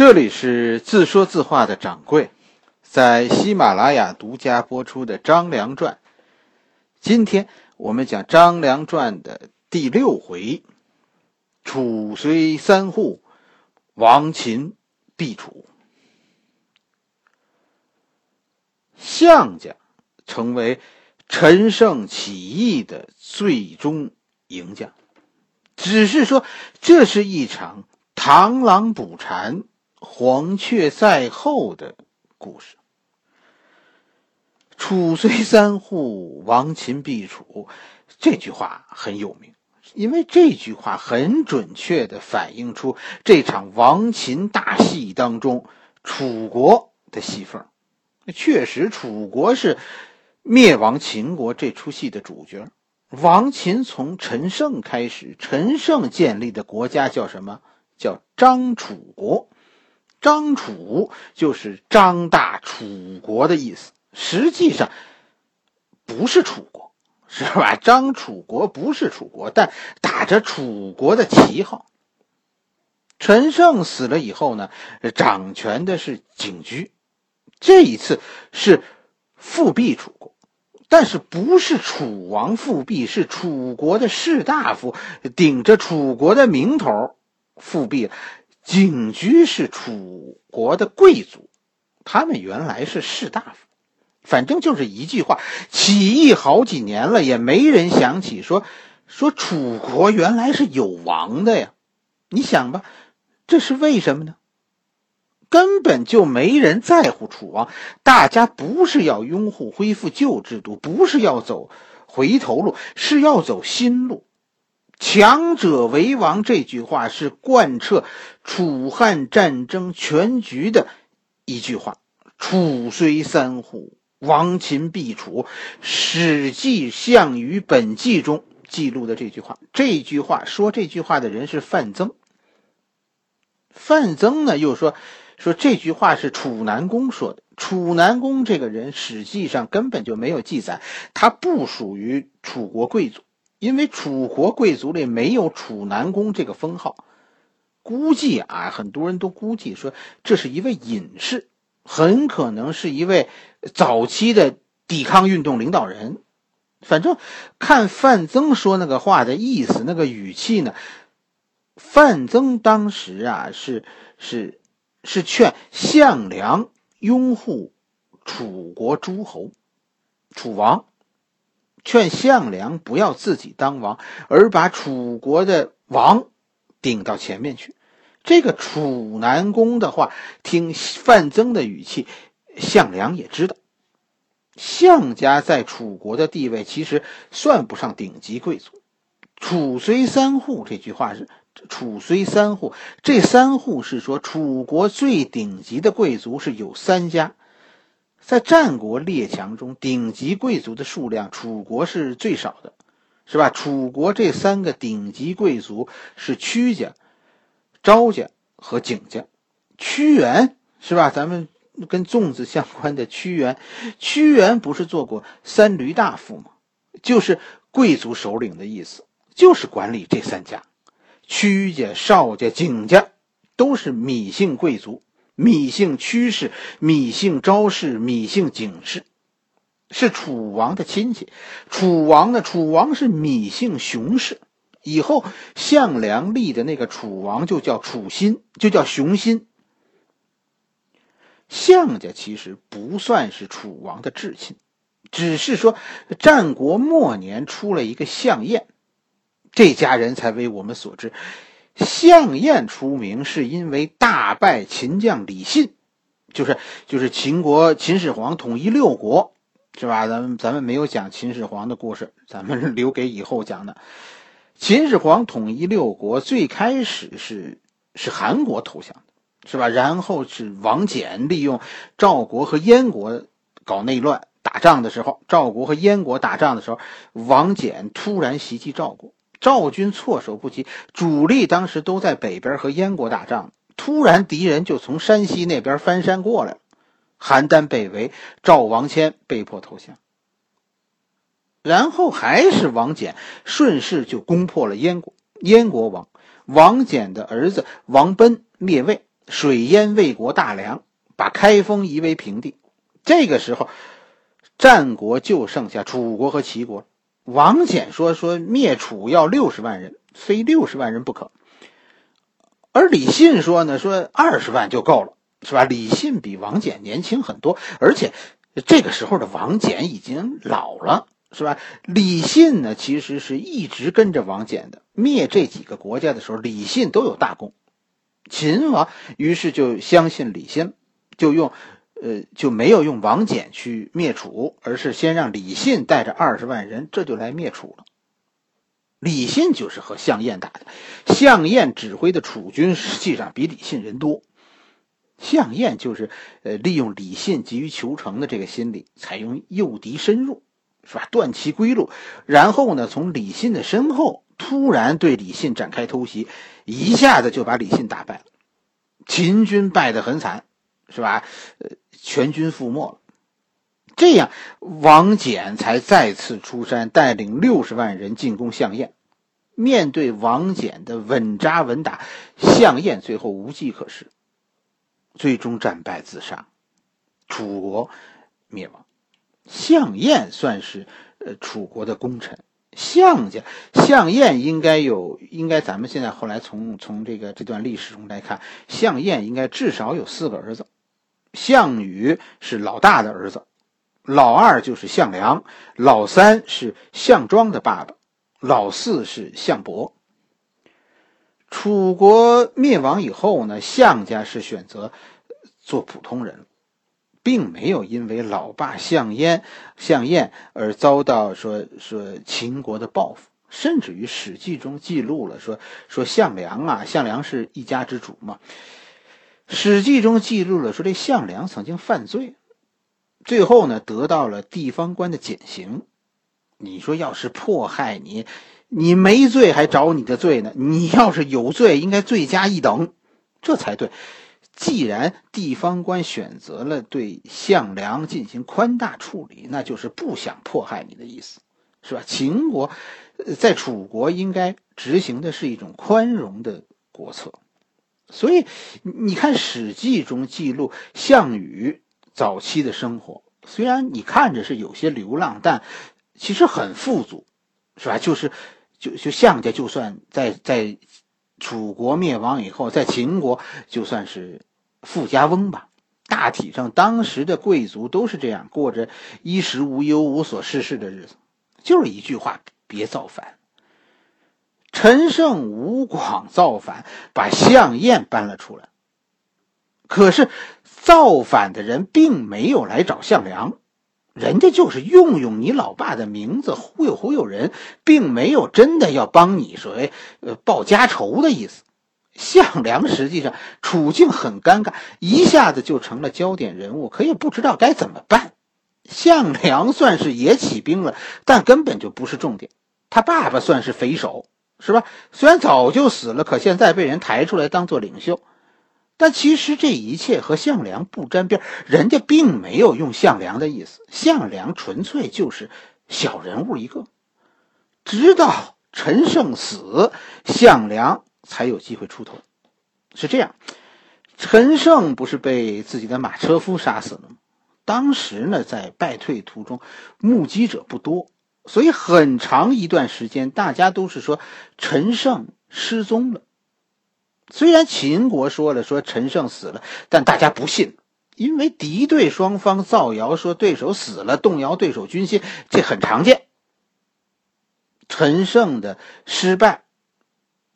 这里是自说自话的掌柜，在喜马拉雅独家播出的《张良传》。今天我们讲《张良传》的第六回：楚虽三户，亡秦必楚。项家成为陈胜起义的最终赢家，只是说这是一场螳螂捕蝉。黄雀在后的故事。楚虽三户，亡秦必楚。这句话很有名，因为这句话很准确的反映出这场亡秦大戏当中楚国的戏份。确实，楚国是灭亡秦国这出戏的主角。亡秦从陈胜开始，陈胜建立的国家叫什么？叫张楚国。张楚就是张大楚国的意思，实际上不是楚国，是吧？张楚国不是楚国，但打着楚国的旗号。陈胜死了以后呢，掌权的是景驹，这一次是复辟楚国，但是不是楚王复辟，是楚国的士大夫顶着楚国的名头复辟。景驹是楚国的贵族，他们原来是士大夫。反正就是一句话，起义好几年了，也没人想起说说楚国原来是有王的呀。你想吧，这是为什么呢？根本就没人在乎楚王，大家不是要拥护恢复旧制度，不是要走回头路，是要走新路。强者为王这句话是贯彻楚汉战争全局的一句话。楚虽三户，亡秦必楚。《史记·项羽本纪》中记录的这句话，这句话说这句话的人是范增。范增呢又说说这句话是楚南公说的。楚南公这个人，史记上根本就没有记载，他不属于楚国贵族。因为楚国贵族里没有楚南公这个封号，估计啊，很多人都估计说这是一位隐士，很可能是一位早期的抵抗运动领导人。反正看范增说那个话的意思，那个语气呢，范增当时啊是是是劝项梁拥护楚国诸侯，楚王。劝项梁不要自己当王，而把楚国的王顶到前面去。这个楚南公的话，听范增的语气，项梁也知道，项家在楚国的地位其实算不上顶级贵族。楚虽三户这句话是楚虽三户，这三户是说楚国最顶级的贵族是有三家。在战国列强中，顶级贵族的数量，楚国是最少的，是吧？楚国这三个顶级贵族是屈家、昭家和景家。屈原是吧？咱们跟粽子相关的屈原，屈原不是做过三闾大夫吗？就是贵族首领的意思，就是管理这三家。屈家、邵家、景家都是芈姓贵族。芈姓屈氏、芈姓昭氏、芈姓景氏，是楚王的亲戚。楚王呢？楚王是芈姓熊氏。以后项梁立的那个楚王就叫楚心，就叫熊心。项家其实不算是楚王的至亲，只是说战国末年出了一个项燕，这家人才为我们所知。项燕出名是因为大败秦将李信，就是就是秦国秦始皇统一六国，是吧？咱们咱们没有讲秦始皇的故事，咱们留给以后讲的。秦始皇统一六国最开始是是韩国投降，是吧？然后是王翦利用赵国和燕国搞内乱打仗的时候，赵国和燕国打仗的时候，王翦突然袭击赵国。赵军措手不及，主力当时都在北边和燕国打仗，突然敌人就从山西那边翻山过来了，邯郸被围，赵王谦被迫投降。然后还是王翦顺势就攻破了燕国，燕国王王翦的儿子王贲灭魏，水淹魏国大梁，把开封夷为平地。这个时候，战国就剩下楚国和齐国了。王翦说：“说灭楚要六十万人，非六十万人不可。”而李信说呢：“说二十万就够了，是吧？”李信比王翦年轻很多，而且这个时候的王翦已经老了，是吧？李信呢，其实是一直跟着王翦的。灭这几个国家的时候，李信都有大功。秦王于是就相信李信，就用。呃，就没有用王翦去灭楚，而是先让李信带着二十万人，这就来灭楚了。李信就是和项燕打的，项燕指挥的楚军实际上比李信人多。项燕就是呃利用李信急于求成的这个心理，采用诱敌深入，是吧？断其归路，然后呢，从李信的身后突然对李信展开偷袭，一下子就把李信打败了。秦军败得很惨，是吧？呃。全军覆没了，这样王翦才再次出山，带领六十万人进攻项燕。面对王翦的稳扎稳打，项燕最后无计可施，最终战败自杀，楚国灭亡。项燕算是呃楚国的功臣，项家项燕应该有，应该咱们现在后来从从这个这段历史中来看，项燕应该至少有四个儿子。项羽是老大的儿子，老二就是项梁，老三是项庄的爸爸，老四是项伯。楚国灭亡以后呢，项家是选择做普通人，并没有因为老爸项燕、项燕而遭到说说秦国的报复，甚至于《史记》中记录了说说项梁啊，项梁是一家之主嘛。《史记》中记录了说，这项梁曾经犯罪，最后呢得到了地方官的减刑。你说，要是迫害你，你没罪还找你的罪呢？你要是有罪，应该罪加一等，这才对。既然地方官选择了对项梁进行宽大处理，那就是不想迫害你的意思，是吧？秦国在楚国应该执行的是一种宽容的国策。所以，你看《史记》中记录项羽早期的生活，虽然你看着是有些流浪，但其实很富足，是吧？就是，就就项家，就算在在楚国灭亡以后，在秦国就算是富家翁吧。大体上，当时的贵族都是这样过着衣食无忧、无所事事的日子，就是一句话：别造反。陈胜、吴广造反，把项燕搬了出来。可是造反的人并没有来找项梁，人家就是用用你老爸的名字忽悠忽悠人，并没有真的要帮你所谓呃报家仇的意思。项梁实际上处境很尴尬，一下子就成了焦点人物，可也不知道该怎么办。项梁算是也起兵了，但根本就不是重点。他爸爸算是匪首。是吧？虽然早就死了，可现在被人抬出来当做领袖，但其实这一切和项梁不沾边人家并没有用项梁的意思，项梁纯粹就是小人物一个。直到陈胜死，项梁才有机会出头。是这样，陈胜不是被自己的马车夫杀死了吗？当时呢，在败退途中，目击者不多。所以很长一段时间，大家都是说陈胜失踪了。虽然秦国说了说陈胜死了，但大家不信，因为敌对双方造谣说对手死了，动摇对手军心，这很常见。陈胜的失败、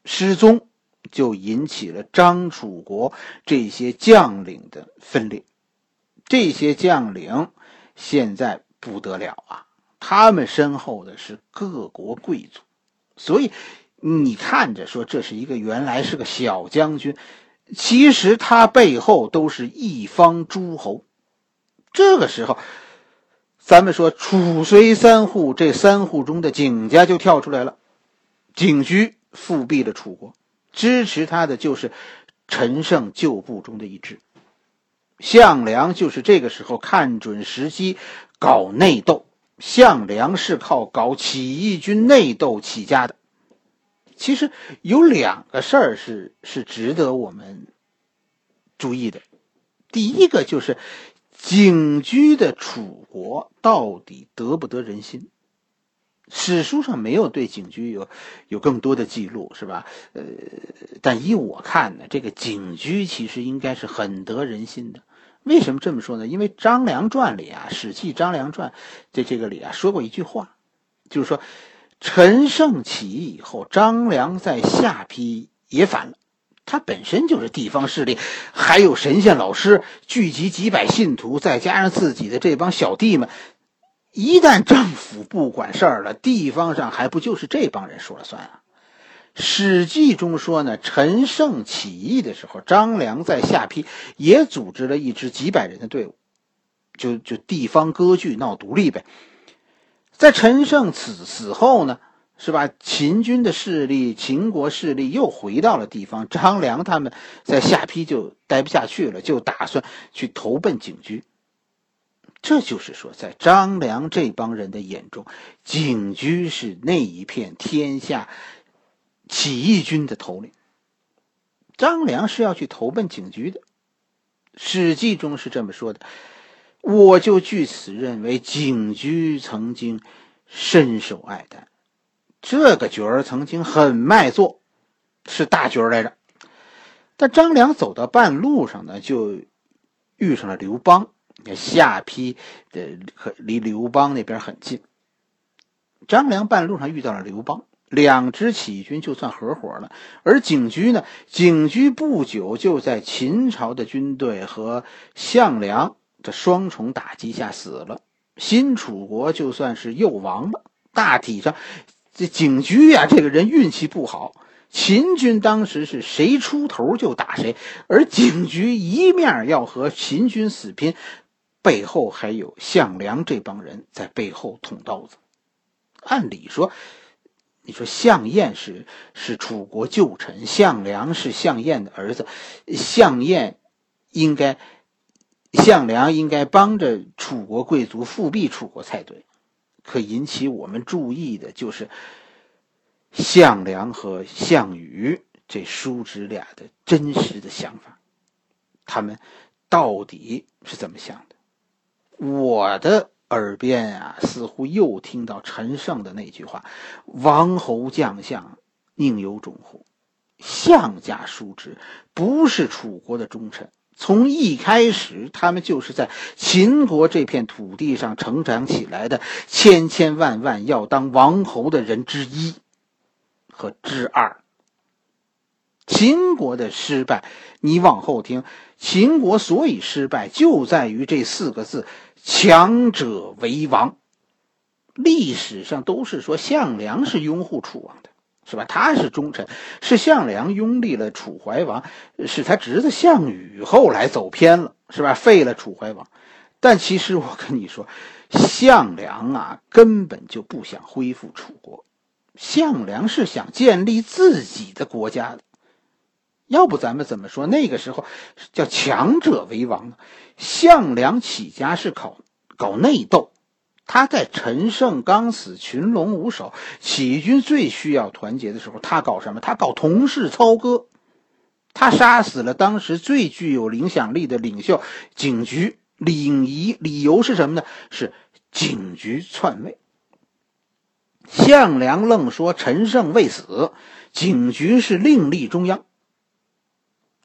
失踪，就引起了张楚国这些将领的分裂。这些将领现在不得了啊！他们身后的是各国贵族，所以你看着说这是一个原来是个小将军，其实他背后都是一方诸侯。这个时候，咱们说楚随三户，这三户中的景家就跳出来了。景驹复辟了楚国，支持他的就是陈胜旧部中的一支。项梁就是这个时候看准时机搞内斗。项梁是靠搞起义军内斗起家的。其实有两个事儿是是值得我们注意的。第一个就是景驹的楚国到底得不得人心？史书上没有对景驹有有更多的记录，是吧？呃，但依我看呢，这个景驹其实应该是很得人心的。为什么这么说呢？因为《张良传》里啊，《史记·张良传》这这个里啊说过一句话，就是说陈胜起义以后，张良在下邳也反了。他本身就是地方势力，还有神仙老师聚集几百信徒，再加上自己的这帮小弟们。一旦政府不管事儿了，地方上还不就是这帮人说了算啊？《史记》中说呢，陈胜起义的时候，张良在下邳也组织了一支几百人的队伍，就就地方割据闹独立呗。在陈胜死死后呢，是吧？秦军的势力，秦国势力又回到了地方，张良他们在下邳就待不下去了，就打算去投奔景驹。这就是说，在张良这帮人的眼中，景驹是那一片天下起义军的头领。张良是要去投奔景驹的，《史记》中是这么说的。我就据此认为，景驹曾经深受爱戴，这个角儿曾经很卖座，是大角儿来着。但张良走到半路上呢，就遇上了刘邦。下邳的离刘邦那边很近。张良半路上遇到了刘邦，两支起义军就算合伙了。而景驹呢？景驹不久就在秦朝的军队和项梁的双重打击下死了，新楚国就算是又亡了。大体上，这景驹呀，这个人运气不好。秦军当时是谁出头就打谁，而景驹一面要和秦军死拼。背后还有项梁这帮人在背后捅刀子。按理说，你说项燕是是楚国旧臣，项梁是项燕的儿子，项燕应该项梁应该帮着楚国贵族复辟楚国才对。可引起我们注意的就是项梁和项羽这叔侄俩的真实的想法，他们到底是怎么想的？我的耳边啊，似乎又听到陈胜的那句话：“王侯将相宁有种乎？项家叔侄不是楚国的忠臣，从一开始他们就是在秦国这片土地上成长起来的，千千万万要当王侯的人之一和之二。秦国的失败，你往后听，秦国所以失败，就在于这四个字。”强者为王，历史上都是说项梁是拥护楚王的，是吧？他是忠臣，是项梁拥立了楚怀王，是他侄子项羽后来走偏了，是吧？废了楚怀王。但其实我跟你说，项梁啊，根本就不想恢复楚国，项梁是想建立自己的国家的。要不咱们怎么说那个时候叫强者为王呢？项梁起家是搞搞内斗，他在陈胜刚死、群龙无首、起义军最需要团结的时候，他搞什么？他搞同室操戈，他杀死了当时最具有影响力的领袖景驹。领仪理由是什么呢？是景驹篡位。项梁愣说陈胜未死，景驹是另立中央。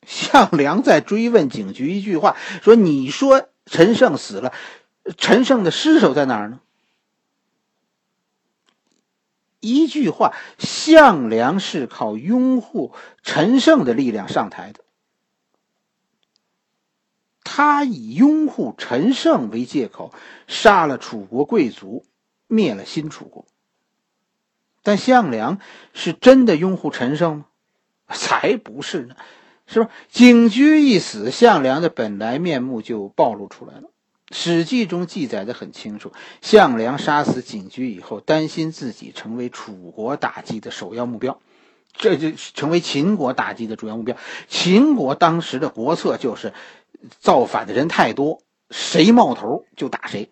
项梁在追问景驹一句话，说：“你说陈胜死了，陈胜的尸首在哪儿呢？”一句话，项梁是靠拥护陈胜的力量上台的。他以拥护陈胜为借口，杀了楚国贵族，灭了新楚国。但项梁是真的拥护陈胜吗？才不是呢！是吧？景驹一死，项梁的本来面目就暴露出来了。《史记》中记载的很清楚，项梁杀死景驹以后，担心自己成为楚国打击的首要目标，这就成为秦国打击的主要目标。秦国当时的国策就是，造反的人太多，谁冒头就打谁。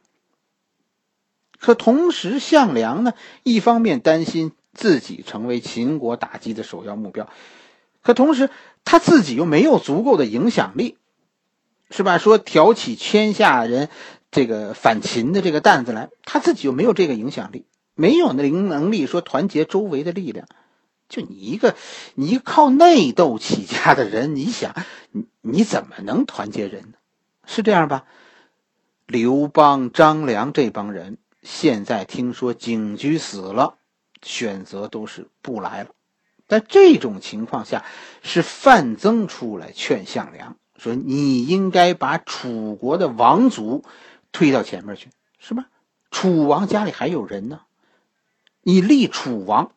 可同时，项梁呢，一方面担心自己成为秦国打击的首要目标。可同时，他自己又没有足够的影响力，是吧？说挑起天下人这个反秦的这个担子来，他自己又没有这个影响力，没有那能力说团结周围的力量。就你一个，你一靠内斗起家的人，你想，你你怎么能团结人呢？是这样吧？刘邦、张良这帮人现在听说景驹死了，选择都是不来了。在这种情况下，是范增出来劝项梁说：“你应该把楚国的王族推到前面去，是吧？楚王家里还有人呢，你立楚王。”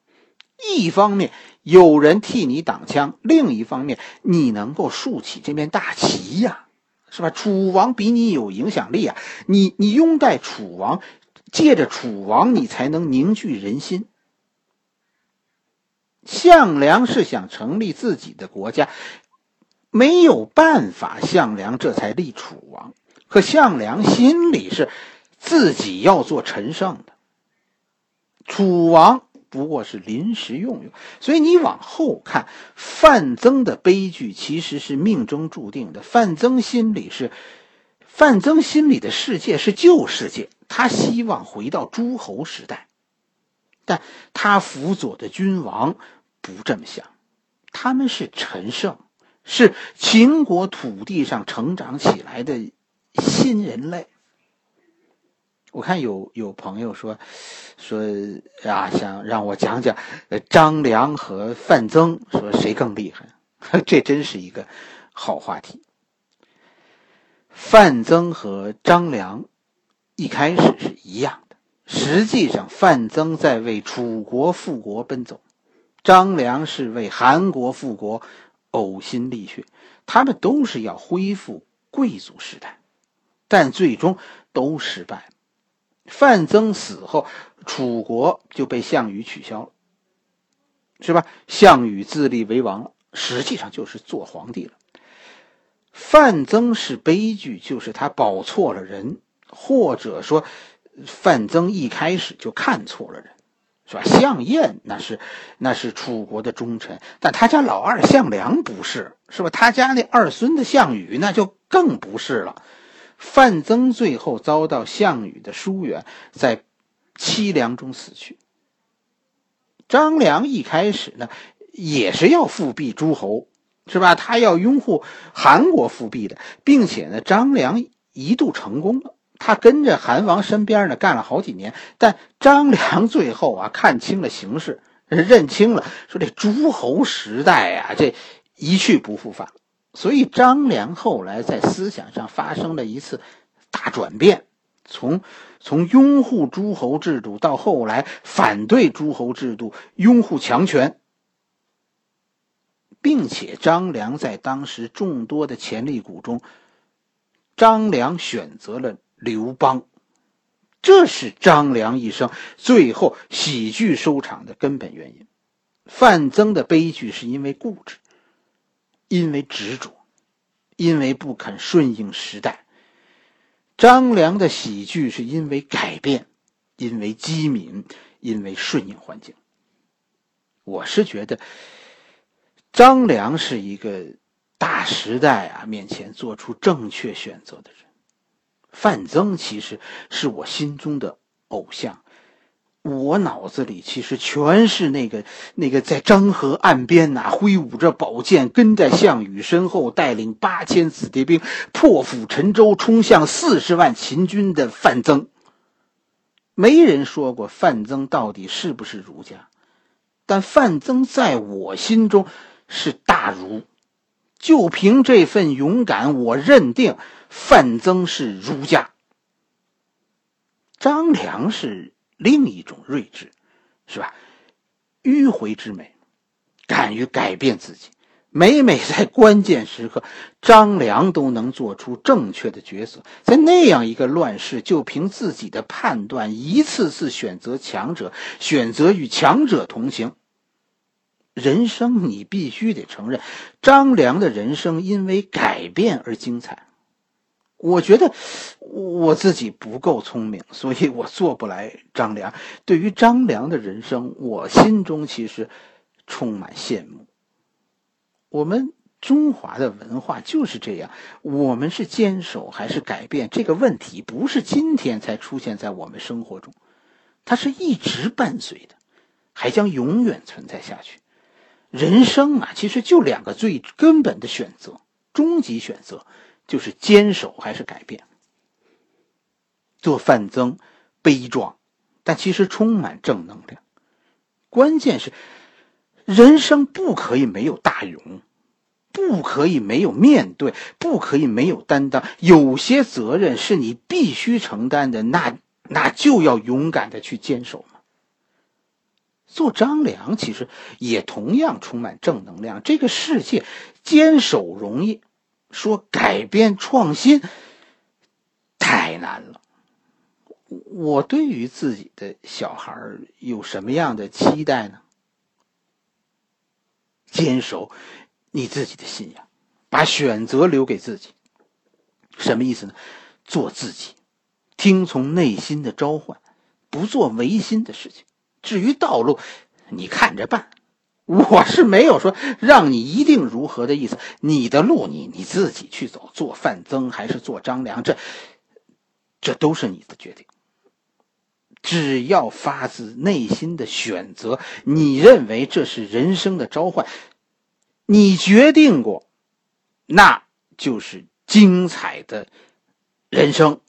一方面有人替你挡枪，另一方面你能够竖起这面大旗呀，是吧？楚王比你有影响力啊，你你拥戴楚王，借着楚王，你才能凝聚人心。项梁是想成立自己的国家，没有办法，项梁这才立楚王。可项梁心里是自己要做陈胜的，楚王。不过是临时用用，所以你往后看，范增的悲剧其实是命中注定的。范增心里是，范增心里的世界是旧世界，他希望回到诸侯时代，但他辅佐的君王不这么想，他们是陈胜，是秦国土地上成长起来的新人类。我看有有朋友说，说啊，想让我讲讲张良和范增，说谁更厉害？这真是一个好话题。范增和张良一开始是一样，实际上范增在为楚国复国奔走，张良是为韩国复国呕心沥血，他们都是要恢复贵族时代，但最终都失败。范增死后，楚国就被项羽取消了，是吧？项羽自立为王了，实际上就是做皇帝了。范增是悲剧，就是他保错了人，或者说，范增一开始就看错了人，是吧？项燕那是那是楚国的忠臣，但他家老二项梁不是，是吧？他家那二孙子项羽那就更不是了。范增最后遭到项羽的疏远，在凄凉中死去。张良一开始呢，也是要复辟诸侯，是吧？他要拥护韩国复辟的，并且呢，张良一度成功了。他跟着韩王身边呢干了好几年，但张良最后啊看清了形势，认清了说这诸侯时代啊，这一去不复返。所以张良后来在思想上发生了一次大转变，从从拥护诸侯制度到后来反对诸侯制度，拥护强权，并且张良在当时众多的潜力股中，张良选择了刘邦，这是张良一生最后喜剧收场的根本原因。范增的悲剧是因为固执。因为执着，因为不肯顺应时代；张良的喜剧是因为改变，因为机敏，因为顺应环境。我是觉得，张良是一个大时代啊面前做出正确选择的人。范增其实是我心中的偶像。我脑子里其实全是那个那个在漳河岸边呐，挥舞着宝剑，跟在项羽身后，带领八千子弟兵破釜沉舟，冲向四十万秦军的范增。没人说过范增到底是不是儒家，但范增在我心中是大儒。就凭这份勇敢，我认定范增是儒家。张良是。另一种睿智，是吧？迂回之美，敢于改变自己。每每在关键时刻，张良都能做出正确的抉择。在那样一个乱世，就凭自己的判断，一次次选择强者，选择与强者同行。人生，你必须得承认，张良的人生因为改变而精彩。我觉得我自己不够聪明，所以我做不来张良。对于张良的人生，我心中其实充满羡慕。我们中华的文化就是这样，我们是坚守还是改变？这个问题不是今天才出现在我们生活中，它是一直伴随的，还将永远存在下去。人生啊，其实就两个最根本的选择，终极选择就是坚守还是改变。做范增，悲壮，但其实充满正能量。关键是，人生不可以没有大勇。不可以没有面对，不可以没有担当。有些责任是你必须承担的，那那就要勇敢的去坚守嘛。做张良其实也同样充满正能量。这个世界坚守容易，说改变创新太难了。我对于自己的小孩有什么样的期待呢？坚守。你自己的信仰，把选择留给自己，什么意思呢？做自己，听从内心的召唤，不做违心的事情。至于道路，你看着办。我是没有说让你一定如何的意思。你的路，你你自己去走。做范增还是做张良，这这都是你的决定。只要发自内心的选择，你认为这是人生的召唤。你决定过，那就是精彩的人生。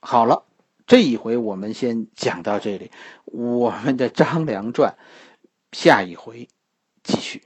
好了，这一回我们先讲到这里，我们的《张良传》下一回继续。